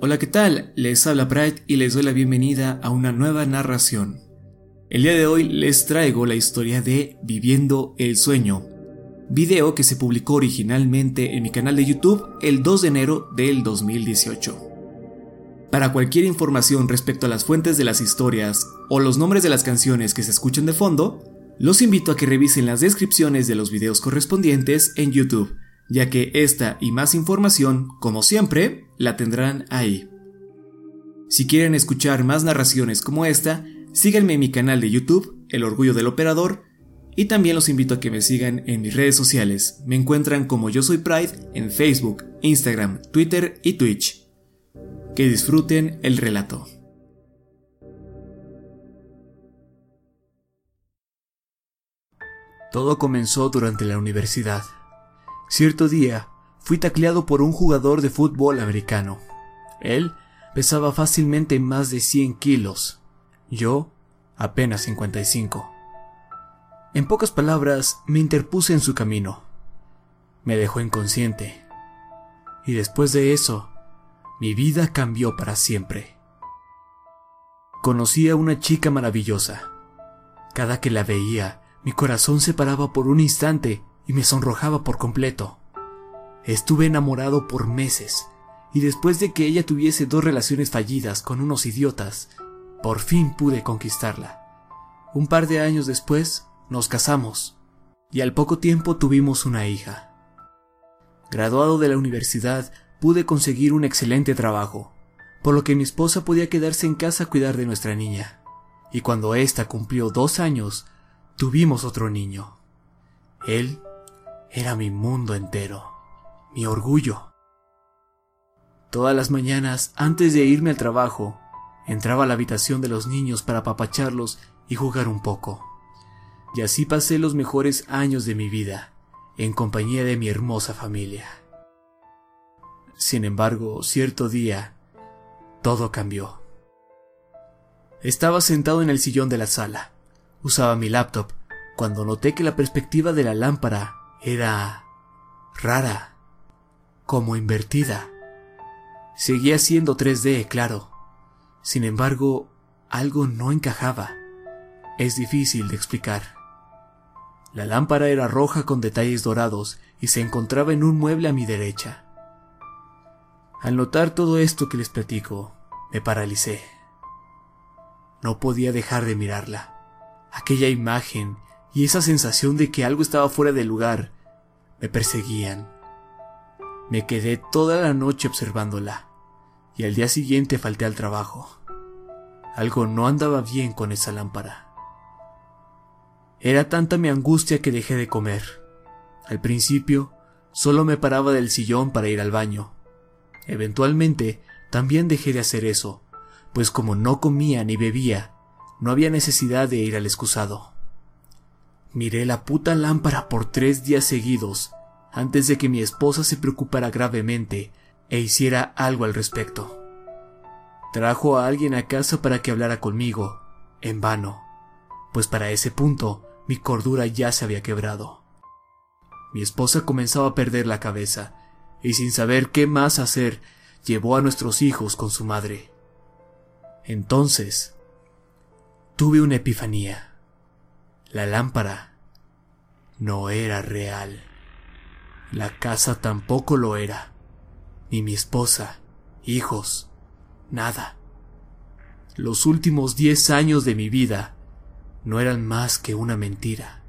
Hola, ¿qué tal? Les habla Bright y les doy la bienvenida a una nueva narración. El día de hoy les traigo la historia de Viviendo el Sueño, video que se publicó originalmente en mi canal de YouTube el 2 de enero del 2018. Para cualquier información respecto a las fuentes de las historias o los nombres de las canciones que se escuchan de fondo, los invito a que revisen las descripciones de los videos correspondientes en YouTube, ya que esta y más información, como siempre, la tendrán ahí. Si quieren escuchar más narraciones como esta, síganme en mi canal de YouTube, El Orgullo del Operador, y también los invito a que me sigan en mis redes sociales. Me encuentran como Yo Soy Pride en Facebook, Instagram, Twitter y Twitch. Que disfruten el relato. Todo comenzó durante la universidad. Cierto día, fui tacleado por un jugador de fútbol americano. Él pesaba fácilmente más de 100 kilos. Yo, apenas 55. En pocas palabras, me interpuse en su camino. Me dejó inconsciente. Y después de eso, mi vida cambió para siempre. Conocí a una chica maravillosa. Cada que la veía, mi corazón se paraba por un instante y me sonrojaba por completo. Estuve enamorado por meses, y después de que ella tuviese dos relaciones fallidas con unos idiotas, por fin pude conquistarla. Un par de años después, nos casamos, y al poco tiempo tuvimos una hija. Graduado de la universidad, pude conseguir un excelente trabajo, por lo que mi esposa podía quedarse en casa a cuidar de nuestra niña. Y cuando ésta cumplió dos años, tuvimos otro niño. Él era mi mundo entero, mi orgullo. Todas las mañanas, antes de irme al trabajo, entraba a la habitación de los niños para apapacharlos y jugar un poco. Y así pasé los mejores años de mi vida, en compañía de mi hermosa familia. Sin embargo, cierto día, todo cambió. Estaba sentado en el sillón de la sala. Usaba mi laptop cuando noté que la perspectiva de la lámpara era rara, como invertida. Seguía siendo 3D, claro. Sin embargo, algo no encajaba. Es difícil de explicar. La lámpara era roja con detalles dorados y se encontraba en un mueble a mi derecha. Al notar todo esto que les platico, me paralicé. No podía dejar de mirarla. Aquella imagen y esa sensación de que algo estaba fuera de lugar me perseguían. Me quedé toda la noche observándola y al día siguiente falté al trabajo. Algo no andaba bien con esa lámpara. Era tanta mi angustia que dejé de comer. Al principio, solo me paraba del sillón para ir al baño. Eventualmente, también dejé de hacer eso, pues como no comía ni bebía, no había necesidad de ir al excusado. Miré la puta lámpara por tres días seguidos antes de que mi esposa se preocupara gravemente e hiciera algo al respecto. Trajo a alguien a casa para que hablara conmigo, en vano, pues para ese punto mi cordura ya se había quebrado. Mi esposa comenzaba a perder la cabeza, y sin saber qué más hacer, llevó a nuestros hijos con su madre. Entonces, tuve una epifanía. La lámpara no era real. La casa tampoco lo era. Ni mi esposa, hijos, nada. Los últimos diez años de mi vida no eran más que una mentira.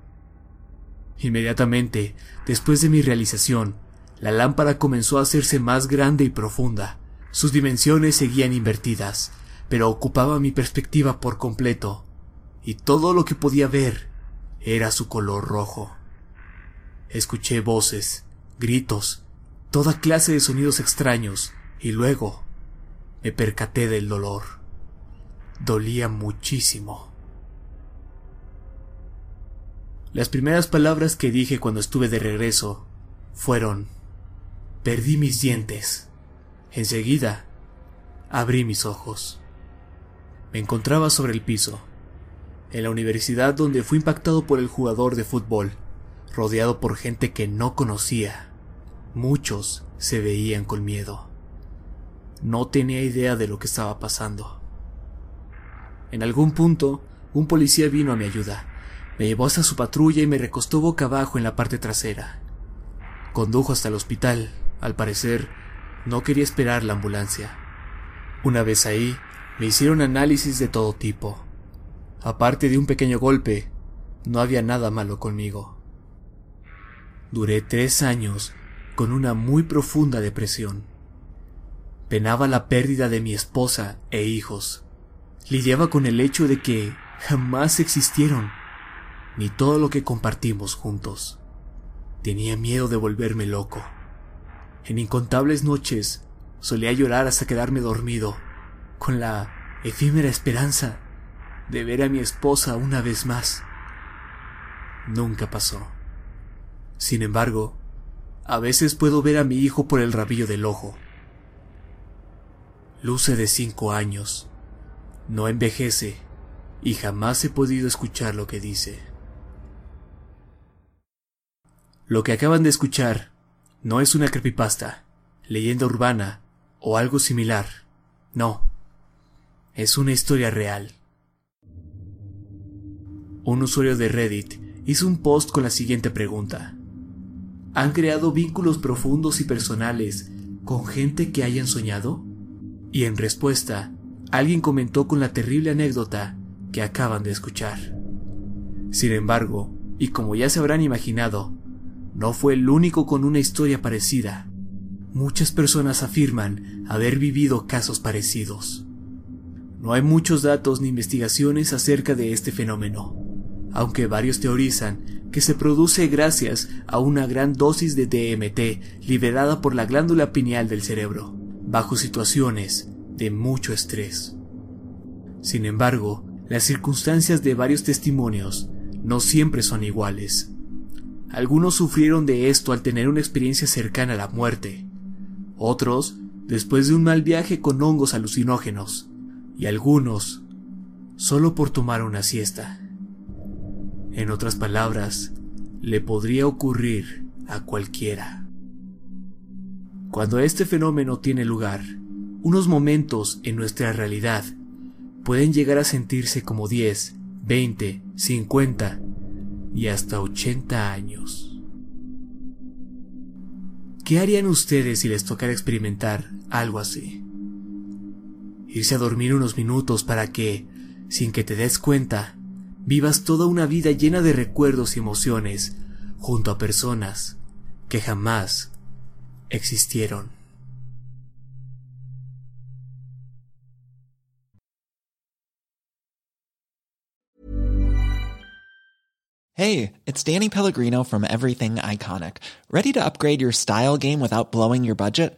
Inmediatamente, después de mi realización, la lámpara comenzó a hacerse más grande y profunda. Sus dimensiones seguían invertidas, pero ocupaba mi perspectiva por completo, y todo lo que podía ver era su color rojo. Escuché voces, gritos, toda clase de sonidos extraños, y luego me percaté del dolor. Dolía muchísimo. Las primeras palabras que dije cuando estuve de regreso fueron, perdí mis dientes. Enseguida, abrí mis ojos. Me encontraba sobre el piso, en la universidad donde fui impactado por el jugador de fútbol, rodeado por gente que no conocía. Muchos se veían con miedo. No tenía idea de lo que estaba pasando. En algún punto, un policía vino a mi ayuda. Me llevó hasta su patrulla y me recostó boca abajo en la parte trasera. Condujo hasta el hospital. Al parecer, no quería esperar la ambulancia. Una vez ahí, me hicieron análisis de todo tipo. Aparte de un pequeño golpe, no había nada malo conmigo. Duré tres años con una muy profunda depresión. Penaba la pérdida de mi esposa e hijos. Lidiaba con el hecho de que jamás existieron, ni todo lo que compartimos juntos. Tenía miedo de volverme loco. En incontables noches solía llorar hasta quedarme dormido con la efímera esperanza de ver a mi esposa una vez más. Nunca pasó. Sin embargo, a veces puedo ver a mi hijo por el rabillo del ojo. Luce de cinco años, no envejece y jamás he podido escuchar lo que dice. Lo que acaban de escuchar no es una creepypasta, leyenda urbana o algo similar. No, es una historia real. Un usuario de Reddit hizo un post con la siguiente pregunta. ¿Han creado vínculos profundos y personales con gente que hayan soñado? Y en respuesta, alguien comentó con la terrible anécdota que acaban de escuchar. Sin embargo, y como ya se habrán imaginado, no fue el único con una historia parecida. Muchas personas afirman haber vivido casos parecidos. No hay muchos datos ni investigaciones acerca de este fenómeno, aunque varios teorizan que se produce gracias a una gran dosis de DMT liberada por la glándula pineal del cerebro, bajo situaciones de mucho estrés. Sin embargo, las circunstancias de varios testimonios no siempre son iguales. Algunos sufrieron de esto al tener una experiencia cercana a la muerte, otros después de un mal viaje con hongos alucinógenos, y algunos solo por tomar una siesta. En otras palabras, le podría ocurrir a cualquiera. Cuando este fenómeno tiene lugar, unos momentos en nuestra realidad pueden llegar a sentirse como 10, 20, 50 y hasta 80 años. ¿Qué harían ustedes si les tocara experimentar algo así? irse a dormir unos minutos para que, sin que te des cuenta, vivas toda una vida llena de recuerdos y emociones junto a personas que jamás existieron. Hey, it's Danny Pellegrino from Everything Iconic. ¿Ready to upgrade your style game without blowing your budget?